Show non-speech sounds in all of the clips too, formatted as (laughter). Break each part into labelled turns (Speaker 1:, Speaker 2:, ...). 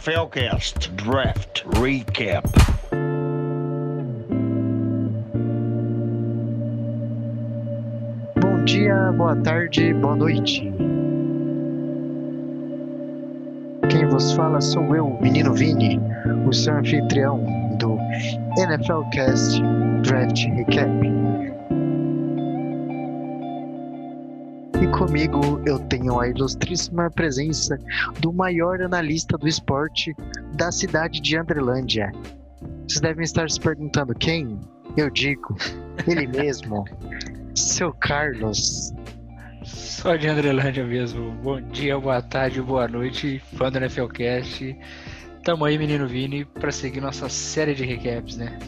Speaker 1: NFL Cast Draft Recap.
Speaker 2: Bom dia, boa tarde, boa noite. Quem vos fala sou eu, menino Vini, o seu anfitrião do NFL Cast Draft Recap. Comigo eu tenho a ilustríssima presença do maior analista do esporte da cidade de Andrelândia. Vocês devem estar se perguntando quem? Eu digo, ele (laughs) mesmo, seu Carlos.
Speaker 3: Só de Andrelândia mesmo. Bom dia, boa tarde, boa noite, fã do NFLcast. Tamo aí, menino Vini, para seguir nossa série de recaps, né?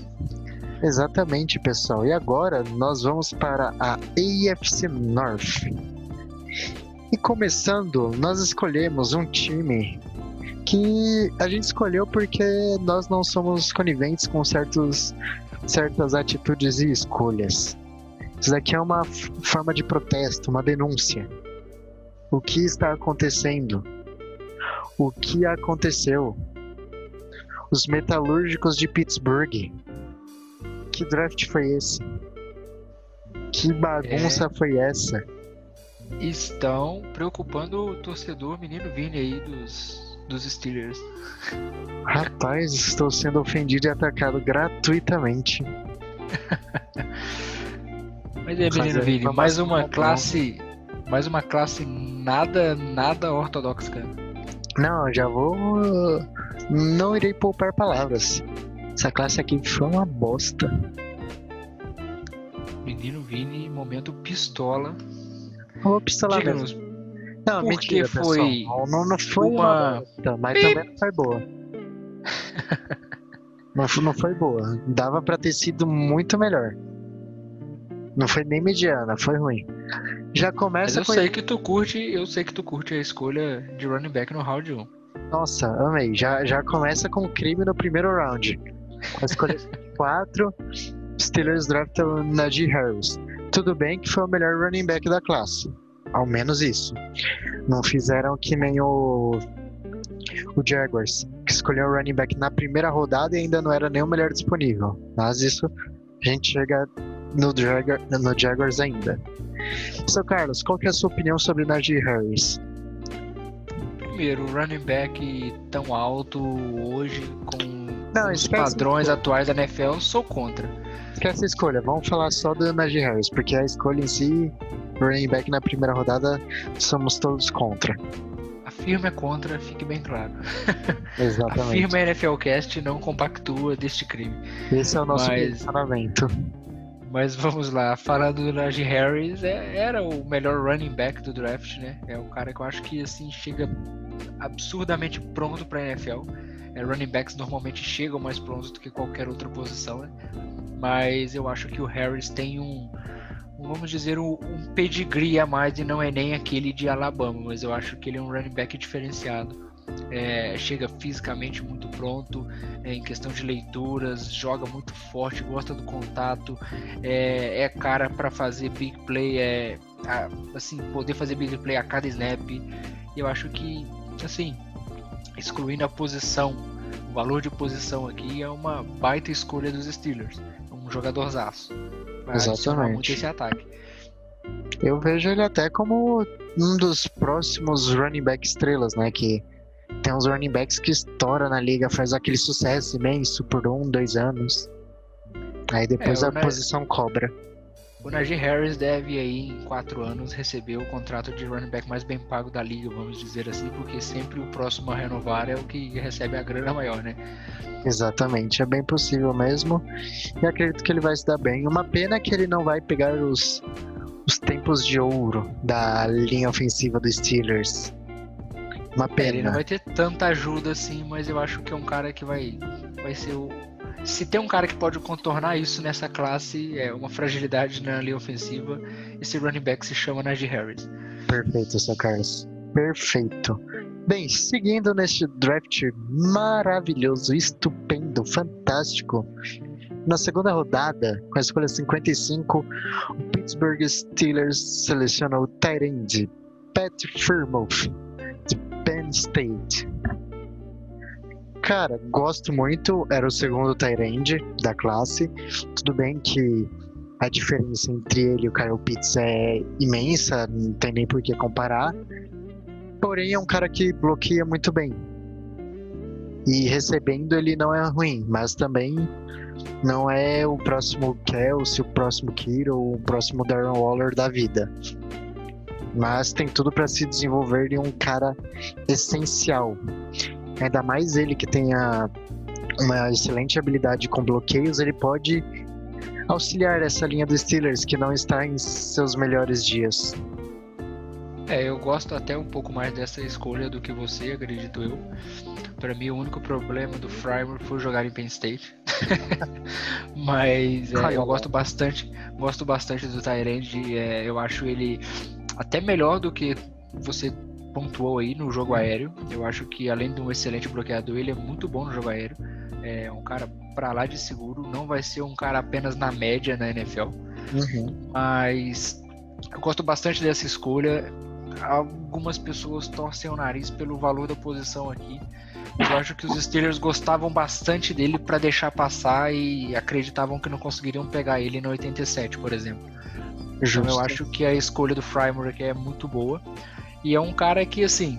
Speaker 2: Exatamente, pessoal. E agora nós vamos para a AFC North. E começando, nós escolhemos um time que a gente escolheu porque nós não somos coniventes com certos, certas atitudes e escolhas. Isso daqui é uma forma de protesto, uma denúncia. O que está acontecendo? O que aconteceu? Os metalúrgicos de Pittsburgh. Que draft foi esse? Que bagunça é. foi essa?
Speaker 3: Estão preocupando o torcedor menino Vini aí dos, dos Steelers.
Speaker 2: Rapaz, estou sendo ofendido e atacado gratuitamente. (laughs)
Speaker 3: Mas é, menino Vini, mais uma classe. Mais uma classe nada, nada ortodoxa.
Speaker 2: Não, já vou. Não irei poupar palavras. Essa classe aqui foi uma bosta.
Speaker 3: Menino Vini, momento pistola.
Speaker 2: Ô, pistola
Speaker 3: Diga-nos.
Speaker 2: Não,
Speaker 3: por
Speaker 2: mentira,
Speaker 3: que foi
Speaker 2: pessoal. Não, não foi
Speaker 3: uma-
Speaker 2: uma bosta, mas também não foi boa. (laughs) não, foi- não foi boa. Dava pra ter sido muito melhor. Não foi nem mediana, foi ruim. Já
Speaker 3: Mas
Speaker 2: começa
Speaker 3: eu
Speaker 2: com
Speaker 3: sei que tu curte, eu sei que tu curte a escolha de running back no round 1.
Speaker 2: Nossa, amei. Já, já começa com crime no primeiro round. A escolha 4, (laughs) Steelers draftam Najee Harris. Tudo bem que foi o melhor running back da classe. Ao menos isso. Não fizeram que nem o, o Jaguars, que escolheu o running back na primeira rodada e ainda não era nem o melhor disponível. Mas isso a gente chega no, no Jaguars ainda. Seu Carlos, qual que é a sua opinião sobre Najee Harris?
Speaker 3: Primeiro, running back tão alto hoje com
Speaker 2: Não,
Speaker 3: os padrões atuais da NFL, sou contra.
Speaker 2: Esquece a escolha, vamos falar só do Najee Harris, porque a escolha em si, running back na primeira rodada, somos todos contra.
Speaker 3: A firma é contra, fique bem claro. (laughs) A
Speaker 2: Exatamente.
Speaker 3: firma NFLcast não compactua deste crime.
Speaker 2: Esse é o nosso
Speaker 3: Mas-
Speaker 2: posicionamento.
Speaker 3: Mas vamos lá, falando do Najee Harris, é- era o melhor running back do draft, né? É o cara que eu acho que assim chega absurdamente pronto para NFL. É, running backs normalmente chegam mais prontos do que qualquer outra posição, né? Mas eu acho que o Harris tem um, vamos dizer, um, um pedigree a mais e não é nem aquele de Alabama, mas eu acho que ele é um running back diferenciado. É, chega fisicamente muito pronto, é, em questão de leituras, joga muito forte, gosta do contato, é, é cara para fazer big play, é a- assim poder fazer big play a cada snap. Eu acho que assim, excluindo a posição, o valor de posição aqui é uma baita escolha dos Steelers, um jogadorzaço. Vai adicionar muito
Speaker 2: Exatamente.
Speaker 3: esse ataque.
Speaker 2: Eu vejo ele até como um dos próximos running back estrelas, né? Que tem uns running backs que estoura na liga, faz aquele sucesso imenso por um, dois anos. Aí depois
Speaker 3: É,
Speaker 2: a
Speaker 3: Na-
Speaker 2: posição cobra.
Speaker 3: O Najee Harris deve aí em quatro anos receber o contrato de running back mais bem pago da liga, vamos dizer assim, porque sempre o próximo a renovar é o que recebe a grana maior, né?
Speaker 2: Exatamente, é bem possível mesmo. E acredito que ele vai se dar bem. Uma pena que ele não vai pegar os, os tempos de ouro da linha ofensiva dos Steelers. Uma
Speaker 3: É, Ele não
Speaker 2: pena.
Speaker 3: vai ter tanta ajuda assim, mas eu acho que é um cara que vai, vai ser o. Se tem um cara que pode contornar isso nessa classe, é uma fragilidade na linha ofensiva, esse running back se chama Najee Harris.
Speaker 2: Perfeito, seu Carlos. Perfeito. Bem, seguindo neste draft maravilhoso, estupendo, fantástico. Na segunda rodada, com a escolha 55, o Pittsburgh Steelers seleciona o end Pat Firmouth, de Penn State. Cara, gosto muito. Era o segundo Tyrande da classe. Tudo bem que a diferença entre ele e o Kyle Pitts é imensa, não tem nem por que comparar. Porém, é um cara que bloqueia muito bem. E recebendo ele não é ruim, mas também não é o próximo Kelsey, o próximo Kiro, o próximo Darren Waller da vida. Mas tem tudo para se desenvolver em um cara essencial. Ainda mais ele que tenha uma excelente habilidade com bloqueios, ele pode auxiliar essa linha dos Steelers que não está em seus melhores dias.
Speaker 3: É, eu gosto até um pouco mais dessa escolha do que você, acredito eu. Para mim, o único problema do Frymer foi jogar em Penn State. (laughs) Mas é, eu gosto bastante, gosto bastante do Tyrande. É, eu acho ele até melhor do que você pontuou aí no jogo aéreo. Eu acho que além de um excelente bloqueador, ele é muito bom no jogo aéreo. É um cara para lá de seguro. Não vai ser um cara apenas na média na NFL. Uhum. Mas eu gosto bastante dessa escolha. Algumas pessoas torcem o nariz pelo valor da posição aqui. Eu acho que os Steelers gostavam bastante dele para deixar passar e acreditavam que não conseguiriam pegar ele no 87, por exemplo. Justo. Então eu acho que a escolha do Frymore é muito boa. E é um cara que, assim,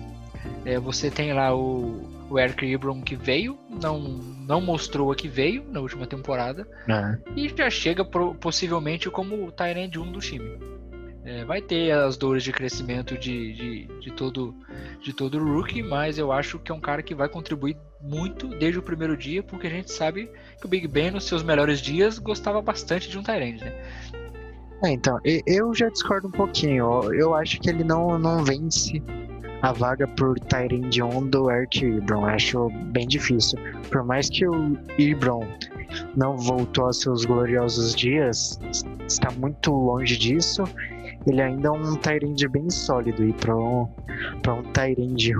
Speaker 3: é, você tem lá o, o Eric Ebron que veio, não, não mostrou a que veio na última temporada, é. e já chega pro, possivelmente como o Tyrant 1 do time. É, vai ter as dores de crescimento de, de, de, todo de todo rookie, mas eu acho que é um cara que vai contribuir muito desde o primeiro dia, porque a gente sabe que o Big Ben nos seus melhores dias gostava bastante de um Tyrant, né?
Speaker 2: É, então, eu já discordo um pouquinho. Eu acho que ele não, não vence a vaga por Tyrande 1 do Eric Ebron. Acho bem difícil. Por mais que o Ebron não voltou aos seus gloriosos dias, está muito longe disso. Ele ainda é um Tyrande bem sólido. E para um, um Tyrande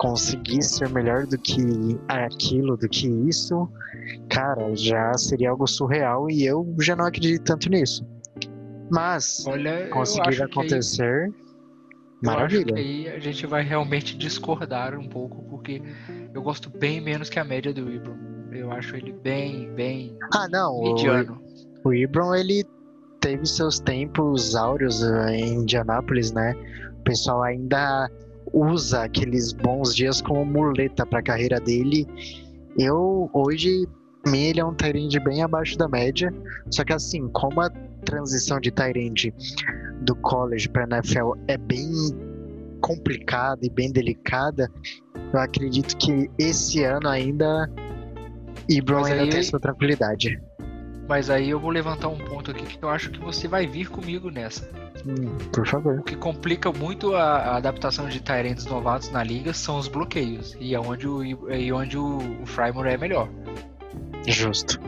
Speaker 2: conseguir ser melhor do que aquilo, do que isso, cara, já seria algo surreal e eu já não acredito tanto nisso. Mas, Olha, conseguir acontecer, aí, maravilha.
Speaker 3: aí a gente vai realmente discordar um pouco, porque eu gosto bem menos que a média do Ibram. Eu acho ele bem, bem
Speaker 2: ah, não, mediano. O, o Ibram, ele teve seus tempos áureos eh, em Indianápolis, né? O pessoal ainda usa aqueles bons dias como muleta para a carreira dele. Eu hoje mim ele é um Tyrande bem abaixo da média, só que assim, como a transição de Tyrande do college para NFL é bem complicada e bem delicada, eu acredito que esse ano ainda Ibron ainda aí, tem sua tranquilidade.
Speaker 3: Mas aí eu vou levantar um ponto aqui que eu acho que você vai vir comigo nessa.
Speaker 2: Hum, por favor.
Speaker 3: O que complica muito a, a adaptação de Tyrants novatos na liga são os bloqueios. E é onde o, e onde o, o Frymore é melhor.
Speaker 2: Justo.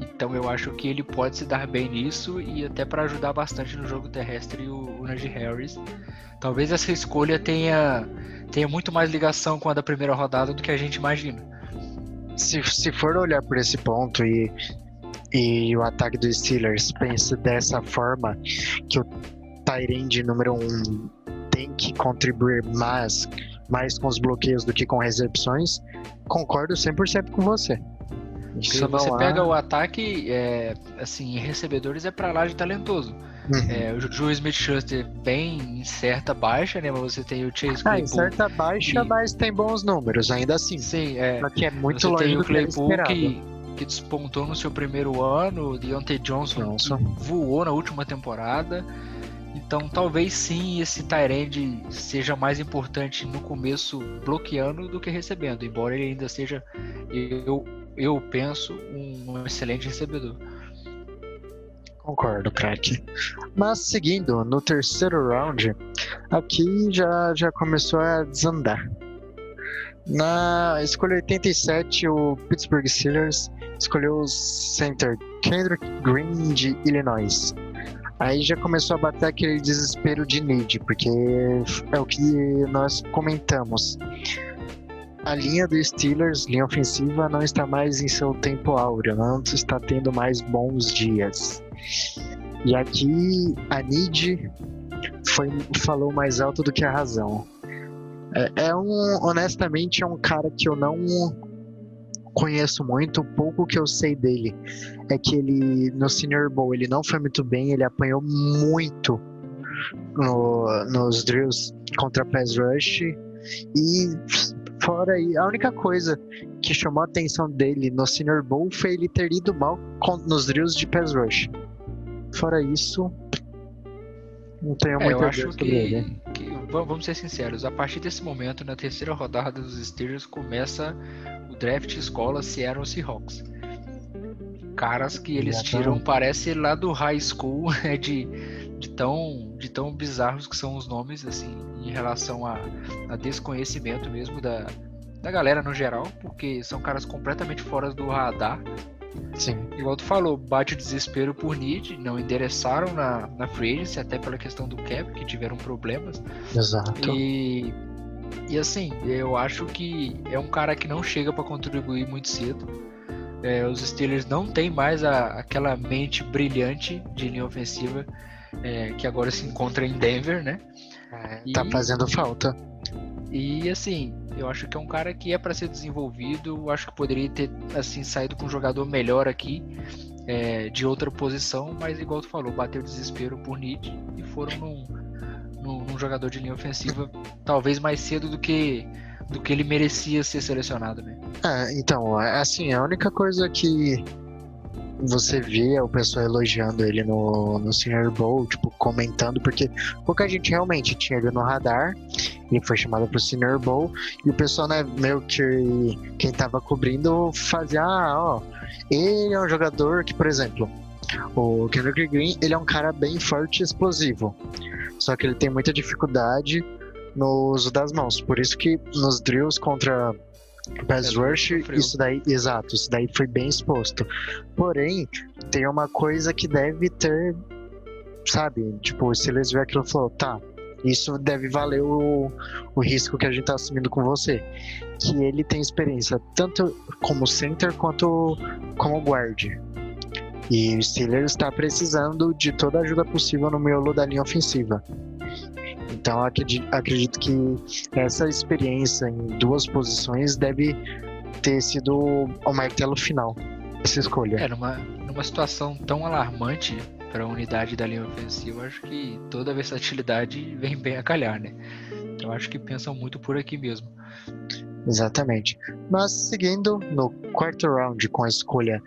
Speaker 3: Então eu acho que ele pode se dar bem nisso e até para ajudar bastante no jogo terrestre o, o Najee Harris. Talvez essa escolha tenha, tenha muito mais ligação com a da primeira rodada do que a gente imagina.
Speaker 2: Se, se for olhar por esse ponto e, e o ataque dos Steelers pensa dessa forma, que o Tyrande número 1 um tem que contribuir mais, mais com os bloqueios do que com recepções, concordo 100% com você.
Speaker 3: Isso você há... pega o ataque, é, assim, em recebedores é para lá de talentoso. Uhum. É, o Joe Smith Schuster bem em certa baixa, né? Mas você tem o Chase
Speaker 2: Claypool. Ah, em certa baixa, e... mas tem bons números, ainda assim.
Speaker 3: Sim, é.
Speaker 2: Só que é muito
Speaker 3: você
Speaker 2: longe
Speaker 3: tem
Speaker 2: o
Speaker 3: Claypool que, que despontou no seu primeiro ano, o Deontay Johnson, Johnson. voou na última temporada. Então talvez sim esse Tyrande seja mais importante no começo bloqueando do que recebendo, embora ele ainda seja, eu, eu penso, um excelente recebedor.
Speaker 2: Concordo, crack. Mas seguindo, no terceiro round, aqui já, já começou a desandar. Na escolha 87, o Pittsburgh Steelers escolheu o center Kendrick Green de Illinois. Aí já começou a bater aquele desespero de need, porque é o que nós comentamos a linha dos Steelers, linha ofensiva, não está mais em seu tempo áureo, não está tendo mais bons dias. E aqui a Nid foi, falou mais alto do que a razão. É, é um, honestamente, é um cara que eu não conheço muito, o pouco que eu sei dele é que ele no Senior Bowl ele não foi muito bem, ele apanhou muito no, nos drills contra Pass Rush e fora aí, a única coisa que chamou a atenção dele no Senior Bowl foi ele ter ido mal nos drills de Pass Rush. Fora isso, não tenho
Speaker 3: É,
Speaker 2: muito
Speaker 3: eu
Speaker 2: a
Speaker 3: acho que,
Speaker 2: ele.
Speaker 3: que- va- vamos ser sinceros, a partir desse momento, na terceira rodada dos Steelers, começa o draft escola Seattle Seahawks. Caras que eles
Speaker 2: Exatamente.
Speaker 3: tiram, parece lá do high school, (laughs) é de, de, tão, de tão bizarros que são os nomes, assim, em relação a, a desconhecimento mesmo da, da galera no geral, porque são caras completamente fora do radar.
Speaker 2: Sim,
Speaker 3: Igual tu falou, bate o desespero por need, não endereçaram na, na free agency, até pela questão do cap, que tiveram problemas.
Speaker 2: exato.
Speaker 3: E, e assim, eu acho que é um cara que não chega para contribuir muito cedo. É, os Steelers não têm mais a- aquela mente brilhante de linha ofensiva é, que agora se encontra em Denver, né?
Speaker 2: É, Tá
Speaker 3: E-
Speaker 2: fazendo falta.
Speaker 3: E assim, eu acho que é um cara que é para ser desenvolvido. Eu acho que poderia ter assim saído com um jogador melhor aqui, é, de outra posição, mas igual tu falou, bateu desespero por need e foram num, num jogador de linha ofensiva, talvez mais cedo do que do que ele merecia ser selecionado, né?
Speaker 2: É, então, é, assim, a única coisa que você vê é o pessoal elogiando ele no, no Senior Bowl, tipo, comentando, porque pouca gente realmente tinha ele no radar, ele foi chamado pro Senior Bowl, e o pessoal, né, meio que quem tava cobrindo fazia, ah, ó, ele é um jogador que, por exemplo, o Kendrick Green, ele é um cara bem forte e explosivo, só que ele tem muita dificuldade no uso das mãos, por isso que nos drills contra Pass
Speaker 3: É,
Speaker 2: Rush, isso daí, exato, isso daí foi bem exposto. Porém, tem uma coisa que deve ter, sabe? Tipo, se eles verem aquilo e falou, tá, isso deve valer o, o risco que a gente tá assumindo com você. Que ele tem experiência tanto como center quanto como guard. E o Steelers está precisando de toda a ajuda possível no miolo da linha ofensiva. Então acredi- acredito que essa experiência em duas posições deve ter sido o martelo final dessa escolha.
Speaker 3: É, numa, numa situação tão alarmante para a unidade da linha ofensiva, acho que toda a versatilidade vem bem a calhar, né? Eu acho que pensam muito por aqui mesmo.
Speaker 2: Exatamente. Mas seguindo no quarto round com a escolha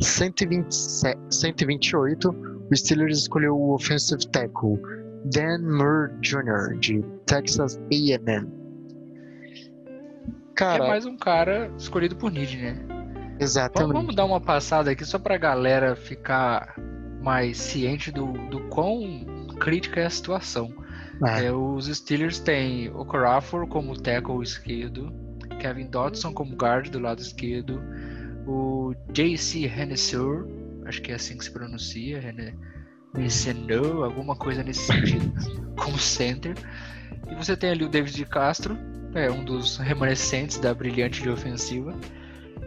Speaker 2: 127 128, o Steelers escolheu o offensive tackle Dan Moore Jr. de Texas A&M. Cara,
Speaker 3: É mais um cara escolhido por Nid, né?
Speaker 2: Exatamente.
Speaker 3: vamos dar uma passada aqui só pra galera ficar mais ciente do, do quão crítica é a situação.
Speaker 2: É,
Speaker 3: É, os Steelers têm o Corafor como tackle esquerdo, Kevin Dodson como guard do lado esquerdo, o JC Hennesseur, acho que é assim que se pronuncia, Henne- Hennesseur, alguma coisa nesse sentido, (laughs) como center. E você tem ali o David de Castro, é um dos remanescentes da brilhante de ofensiva.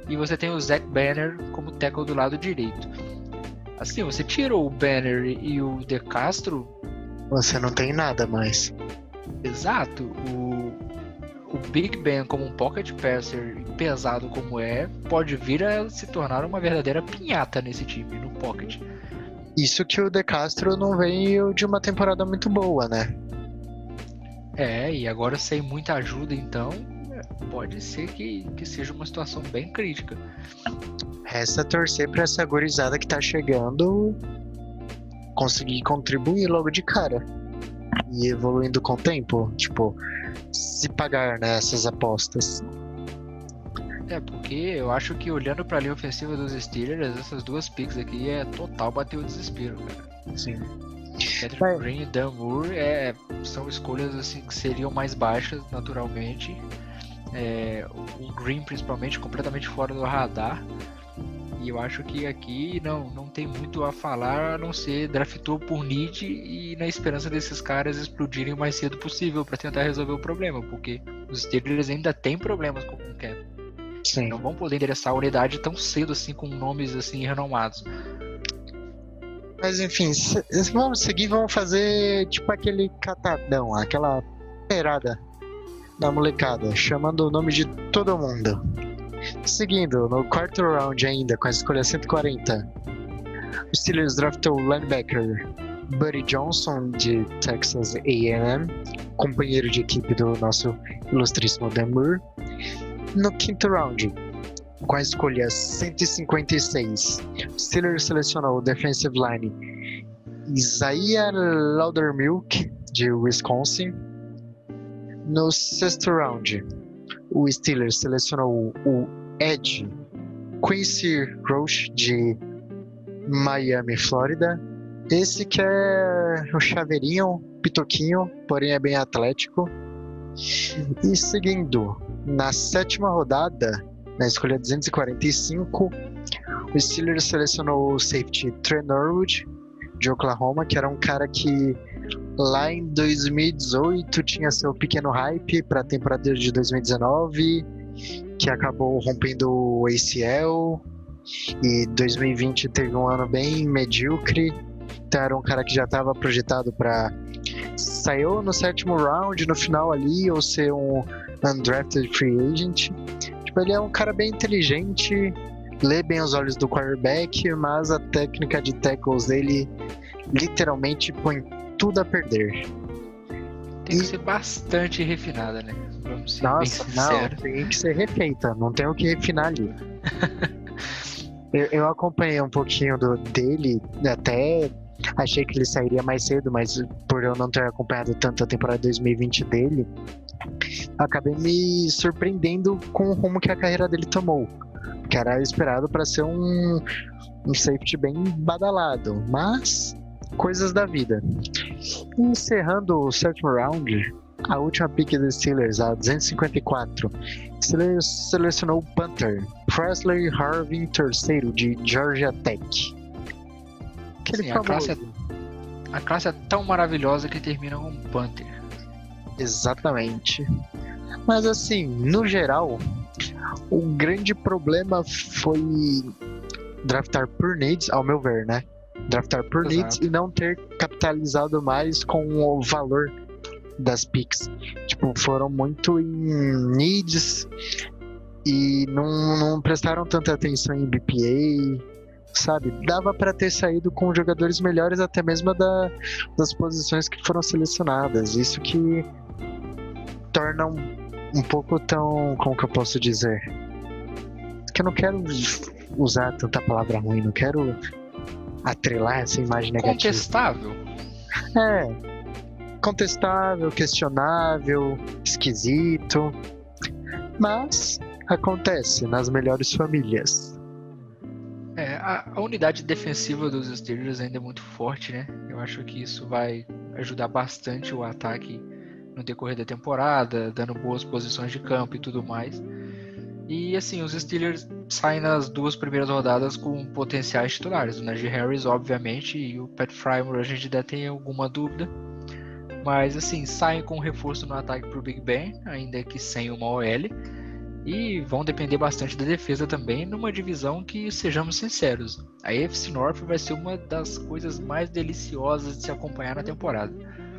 Speaker 3: E você tem o Zach Banner como tackle do lado direito. Assim, você tirou o Banner e o De Castro,
Speaker 2: você não tem nada mais.
Speaker 3: Exato. O, o Big Ben como um pocket passer pesado como é, pode vir a se tornar uma verdadeira pinhata nesse time, no pocket.
Speaker 2: Isso que o De Castro não veio de uma temporada muito boa, né?
Speaker 3: É, e agora sem muita ajuda, então, pode ser que, que seja uma situação bem crítica.
Speaker 2: Resta torcer pra essa gorizada que tá chegando conseguir contribuir logo de cara. E evoluindo com o tempo, tipo, se pagar nessas apostas.
Speaker 3: É, porque eu acho que olhando pra linha ofensiva dos Steelers, essas duas picks aqui é total bater o desespero, cara.
Speaker 2: Sim.
Speaker 3: Patrick
Speaker 2: Vai.
Speaker 3: Green e Dan Moore é, são escolhas assim que seriam mais baixas naturalmente. É, o Green principalmente completamente fora do radar. E eu acho que aqui não, não tem muito a falar a não ser draftou por need e na esperança desses caras explodirem o mais cedo possível para tentar resolver o problema, porque os Steelers ainda têm problemas com o cap.
Speaker 2: Sim.
Speaker 3: Não vão poder endereçar a unidade tão cedo assim com nomes assim renomados.
Speaker 2: Mas enfim, vamos seguir, vamos fazer tipo aquele catadão, aquela perada na molecada, chamando o nome de todo mundo. Seguindo, no quarto round ainda, com a escolha 140, o Steelers draftou o linebacker Buddy Johnson, de Texas A&M, companheiro de equipe do nosso ilustríssimo Dan Moore. No quinto round, com a escolha 156, o Steelers selecionou o defensive line Isaiah Laudermilk, de Wisconsin. No sexto round, o Steelers selecionou o Ed Quincy Roche, de Miami, Flórida. Esse que é o chaveirinho, pitoquinho, porém é bem atlético. E seguindo, na sétima rodada, na escolha 245, o Steelers selecionou o safety Trey Norwood, de Oklahoma, que era um cara que lá em 2018 tinha seu pequeno hype para a temporada de 2019, que acabou rompendo o ACL, e 2020 teve um ano bem medíocre. Então era um cara que já estava projetado para saiu no sétimo round no final ali ou ser um undrafted free agent. Tipo, ele é um cara bem inteligente, lê bem os olhos do quarterback, mas a técnica de tackles dele literalmente põe tudo a perder.
Speaker 3: Tem que ser bastante refinada, né? Vamos ser
Speaker 2: Nossa, não, tem que ser refeita, não tem o que refinar ali. (laughs) eu, eu acompanhei um pouquinho do, dele, até achei que ele sairia mais cedo, mas por eu não ter acompanhado tanto a temporada 2020 dele, acabei me surpreendendo com o rumo que a carreira dele tomou. Que era esperado para ser um, um safety bem badalado, mas coisas da vida. Encerrando o sétimo round, a última pick dos Steelers, a 254, Steelers selecionou o punter Presley Harvin III de Georgia Tech. Aquele
Speaker 3: Sim, a classe é-. A classe é tão maravilhosa que termina com um Panther.
Speaker 2: Exatamente. Mas assim, no geral, o grande problema foi draftar por needs, ao meu ver, né? Draftar por
Speaker 3: Exato.
Speaker 2: needs e não ter capitalizado mais com o valor das picks. Tipo, foram muito em needs e não, não prestaram tanta atenção em BPA, sabe? Dava para ter saído com jogadores melhores até mesmo da, das posições que foram selecionadas. Isso que torna um, um pouco tão. Como que eu posso dizer? Que eu não quero usar tanta palavra ruim, não quero atrelar essa imagem negativa.
Speaker 3: Contestável.
Speaker 2: É. Contestável, questionável, esquisito. Mas acontece nas melhores famílias.
Speaker 3: É, a, a unidade defensiva dos Steelers ainda é muito forte, né? Eu acho que isso vai ajudar bastante o ataque no decorrer da temporada, dando boas posições de campo e tudo mais. E assim, os Steelers saem nas duas primeiras rodadas com potenciais titulares. O Najee Harris, obviamente, e o Pat Frymore a gente ainda tem alguma dúvida. Mas assim, saem com reforço no ataque pro Big Ben, ainda que sem uma OL. E vão depender bastante da defesa também, numa divisão que, sejamos sinceros, a AFC North vai ser uma das coisas mais deliciosas de se acompanhar na temporada.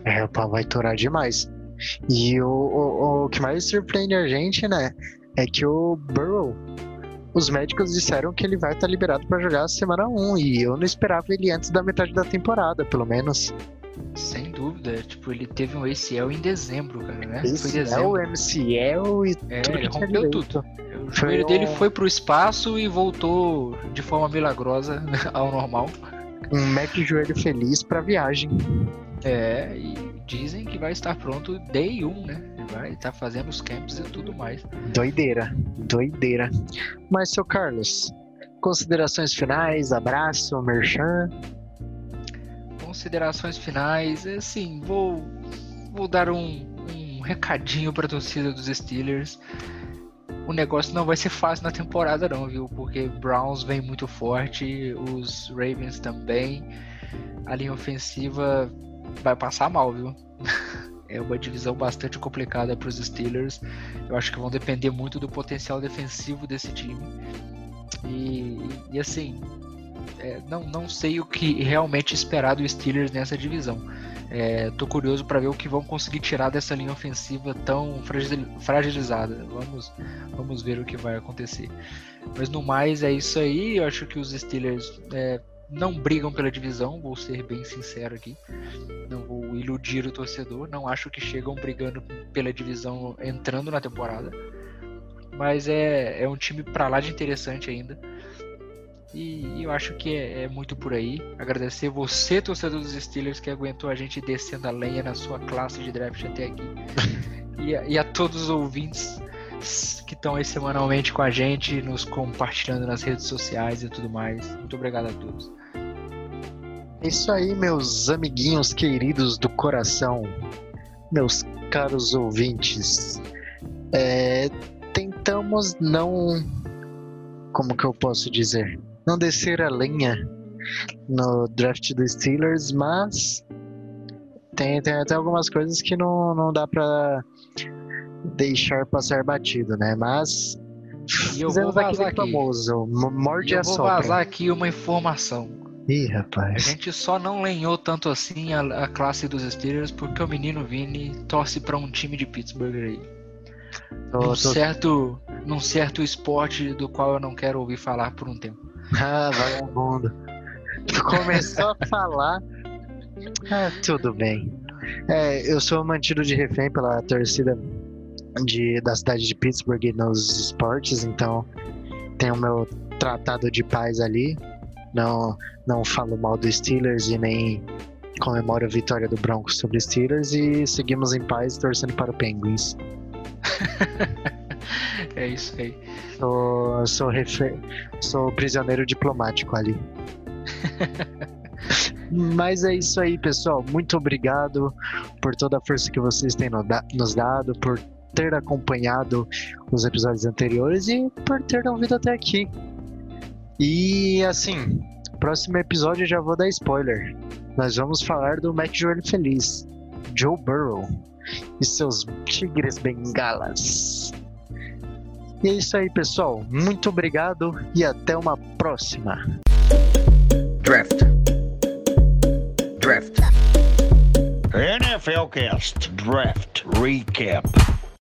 Speaker 2: É, o pau vai torar demais. E o, o, o que mais surpreende a gente, né, é que o Burrow, os médicos disseram que ele vai estar liberado para jogar a semana 1 e eu não esperava ele antes da metade da temporada, pelo menos.
Speaker 3: Sem dúvida, tipo, ele teve um ACL em dezembro, cara, né? Foi
Speaker 2: é
Speaker 3: dezembro.
Speaker 2: o MCL e
Speaker 3: É,
Speaker 2: tudo
Speaker 3: ele rompeu tudo. O joelho dele
Speaker 2: um-
Speaker 3: foi pro espaço e voltou de forma milagrosa (laughs) ao normal.
Speaker 2: Um Mac joelho feliz pra viagem.
Speaker 3: É, e dizem que vai estar pronto day 1, né? Vai estar fazendo os camps e tudo mais.
Speaker 2: Doideira, doideira. Mas, seu Carlos, considerações finais, abraço, merchan.
Speaker 3: Considerações finais, é assim, vou, vou dar um, um recadinho pra torcida dos Steelers. O negócio não vai ser fácil na temporada não, viu? Porque Browns vem muito forte, os Ravens também. A linha ofensiva vai passar mal, viu? (laughs) É uma divisão bastante complicada para os Steelers. Eu acho que vão depender muito do potencial defensivo desse time. E, e assim, é, não, não sei o que realmente esperar do Steelers nessa divisão. É, tô curioso para ver o que vão conseguir tirar dessa linha ofensiva tão fragilizada. Vamos, vamos ver o que vai acontecer. Mas no mais é isso aí. Eu acho que os Steelers é, não brigam pela divisão, vou ser bem sincero aqui. Não vou iludir o torcedor. Não acho que chegam brigando pela divisão entrando na temporada. Mas é, é um time para lá de interessante ainda. E, eu acho que é, é, muito por aí. Agradecer você, torcedor dos Steelers, que aguentou a gente descendo a lenha na sua classe de draft até aqui. (laughs) e, a, e a todos os ouvintes que estão aí semanalmente com a gente, nos compartilhando nas redes sociais e tudo mais. Muito obrigado a todos.
Speaker 2: É isso aí, meus amiguinhos queridos do coração, meus caros ouvintes. É, tentamos não. Como que eu posso dizer? Não descer a lenha no draft dos Steelers, mas tem, tem até algumas coisas que não, não dá pra deixar passar batido, né? Mas
Speaker 3: e eu vou vazar aqui.
Speaker 2: famoso, morde e
Speaker 3: eu vou vazar aqui uma informação.
Speaker 2: Ih, rapaz.
Speaker 3: A gente só não lenhou tanto assim a, a classe dos Steelers porque o menino Vini torce para um time de Pittsburgh aí. Tô, num, tô... Certo, num certo esporte do qual eu não quero ouvir falar por um tempo.
Speaker 2: Ah, vagabundo. Começou a falar. Ah, tudo bem. É, eu sou mantido de refém pela torcida de, da cidade de Pittsburgh nos esportes, então tenho o meu tratado de paz ali. Não, não falo mal do Steelers e nem comemoro a vitória do Broncos sobre os Steelers e seguimos em paz torcendo para o Penguins. (laughs)
Speaker 3: é isso aí.
Speaker 2: Sou, sou, refer... sou prisioneiro diplomático ali. (laughs) Mas é isso aí, pessoal. Muito obrigado por toda a força que vocês têm nos dado, por ter acompanhado os episódios anteriores e por ter ouvido até aqui. E assim, próximo episódio eu já vou dar spoiler. Nós vamos falar do Mac Joelho Feliz, Joe Burrow e seus Tigres Bengalas. E é isso aí, pessoal. Muito obrigado e até uma próxima. Draft.
Speaker 1: Draft. NFL Cast Draft Recap.